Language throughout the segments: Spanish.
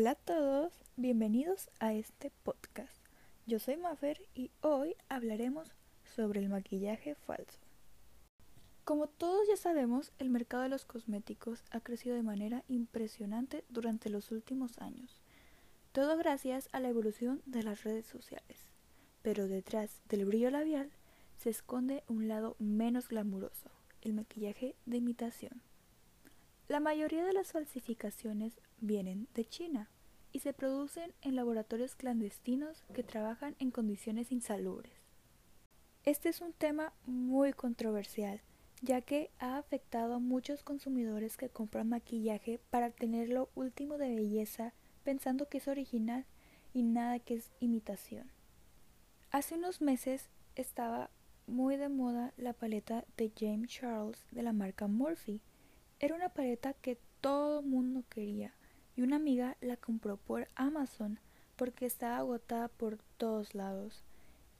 Hola a todos, bienvenidos a este podcast. Yo soy Maffer y hoy hablaremos sobre el maquillaje falso. Como todos ya sabemos, el mercado de los cosméticos ha crecido de manera impresionante durante los últimos años. Todo gracias a la evolución de las redes sociales. Pero detrás del brillo labial se esconde un lado menos glamuroso, el maquillaje de imitación. La mayoría de las falsificaciones vienen de China y se producen en laboratorios clandestinos que trabajan en condiciones insalubres. Este es un tema muy controversial, ya que ha afectado a muchos consumidores que compran maquillaje para tener lo último de belleza pensando que es original y nada que es imitación. Hace unos meses estaba muy de moda la paleta de James Charles de la marca Morphe, era una paleta que todo mundo quería y una amiga la compró por Amazon porque estaba agotada por todos lados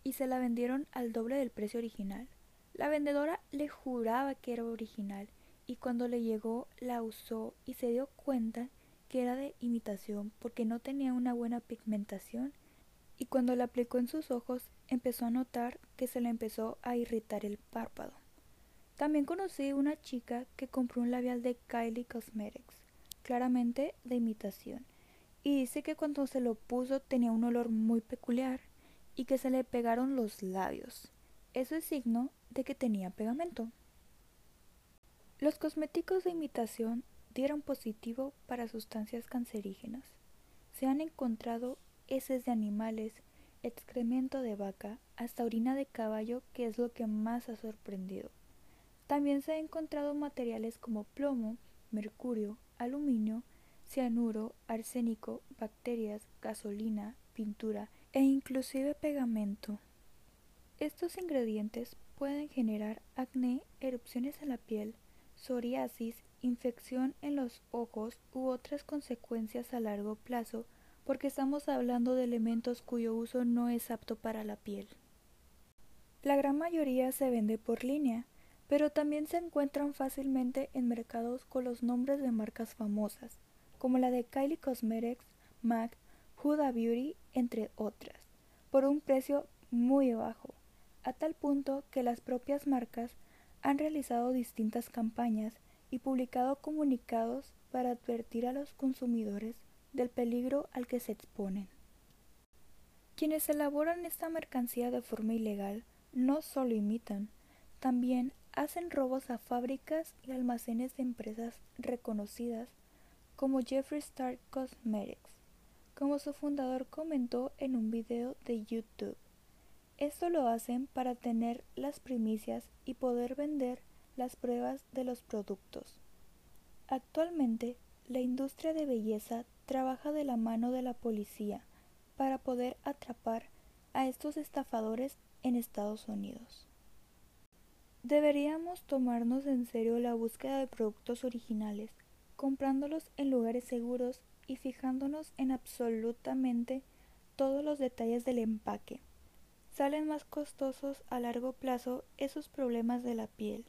y se la vendieron al doble del precio original. La vendedora le juraba que era original y cuando le llegó la usó y se dio cuenta que era de imitación porque no tenía una buena pigmentación y cuando la aplicó en sus ojos empezó a notar que se le empezó a irritar el párpado. También conocí una chica que compró un labial de Kylie Cosmetics, claramente de imitación, y dice que cuando se lo puso tenía un olor muy peculiar y que se le pegaron los labios. Eso es signo de que tenía pegamento. Los cosméticos de imitación dieron positivo para sustancias cancerígenas. Se han encontrado heces de animales, excremento de vaca, hasta orina de caballo, que es lo que más ha sorprendido. También se han encontrado materiales como plomo, mercurio, aluminio, cianuro, arsénico, bacterias, gasolina, pintura e inclusive pegamento. Estos ingredientes pueden generar acné, erupciones en la piel, psoriasis, infección en los ojos u otras consecuencias a largo plazo porque estamos hablando de elementos cuyo uso no es apto para la piel. La gran mayoría se vende por línea, pero también se encuentran fácilmente en mercados con los nombres de marcas famosas, como la de Kylie Cosmetics, MAC, Huda Beauty, entre otras, por un precio muy bajo, a tal punto que las propias marcas han realizado distintas campañas y publicado comunicados para advertir a los consumidores del peligro al que se exponen. Quienes elaboran esta mercancía de forma ilegal no solo imitan, también hacen robos a fábricas y almacenes de empresas reconocidas como Jeffree Star Cosmetics, como su fundador comentó en un video de YouTube. Esto lo hacen para tener las primicias y poder vender las pruebas de los productos. Actualmente, la industria de belleza trabaja de la mano de la policía para poder atrapar a estos estafadores en Estados Unidos. Deberíamos tomarnos en serio la búsqueda de productos originales, comprándolos en lugares seguros y fijándonos en absolutamente todos los detalles del empaque. Salen más costosos a largo plazo esos problemas de la piel,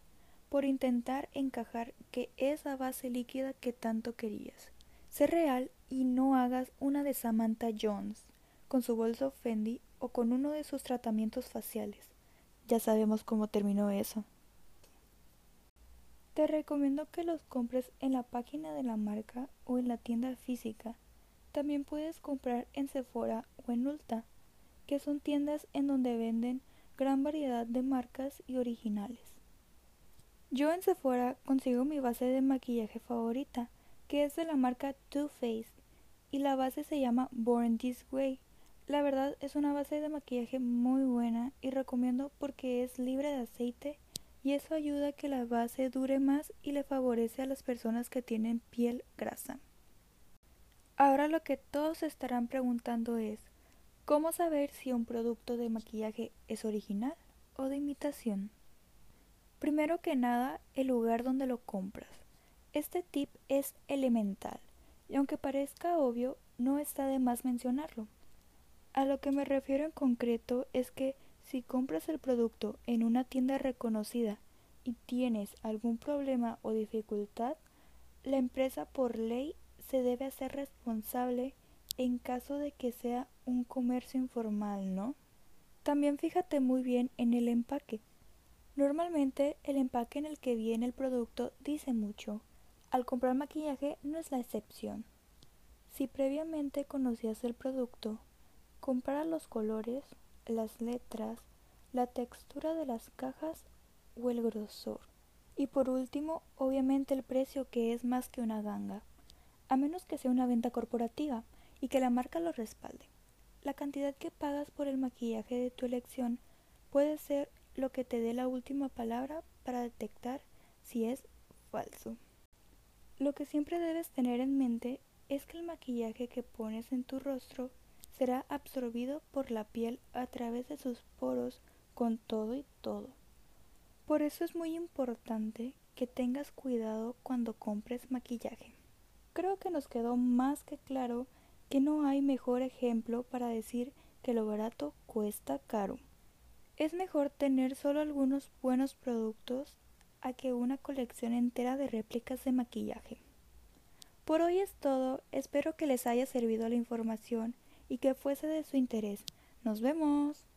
por intentar encajar que esa base líquida que tanto querías. Sé real y no hagas una de Samantha Jones, con su bolso Fendi o con uno de sus tratamientos faciales. Ya sabemos cómo terminó eso. Te recomiendo que los compres en la página de la marca o en la tienda física. También puedes comprar en Sephora o en Ulta, que son tiendas en donde venden gran variedad de marcas y originales. Yo en Sephora consigo mi base de maquillaje favorita, que es de la marca Too Faced, y la base se llama Born This Way. La verdad es una base de maquillaje muy buena y recomiendo porque es libre de aceite y eso ayuda a que la base dure más y le favorece a las personas que tienen piel grasa. Ahora lo que todos estarán preguntando es ¿cómo saber si un producto de maquillaje es original o de imitación? Primero que nada, el lugar donde lo compras. Este tip es elemental y aunque parezca obvio, no está de más mencionarlo. A lo que me refiero en concreto es que si compras el producto en una tienda reconocida y tienes algún problema o dificultad, la empresa por ley se debe hacer responsable en caso de que sea un comercio informal, ¿no? También fíjate muy bien en el empaque. Normalmente el empaque en el que viene el producto dice mucho. Al comprar maquillaje no es la excepción. Si previamente conocías el producto, compara los colores, las letras, la textura de las cajas o el grosor. Y por último, obviamente el precio que es más que una ganga, a menos que sea una venta corporativa y que la marca lo respalde. La cantidad que pagas por el maquillaje de tu elección puede ser lo que te dé la última palabra para detectar si es falso. Lo que siempre debes tener en mente es que el maquillaje que pones en tu rostro será absorbido por la piel a través de sus poros con todo y todo. Por eso es muy importante que tengas cuidado cuando compres maquillaje. Creo que nos quedó más que claro que no hay mejor ejemplo para decir que lo barato cuesta caro. Es mejor tener solo algunos buenos productos a que una colección entera de réplicas de maquillaje. Por hoy es todo, espero que les haya servido la información y que fuese de su interés. Nos vemos.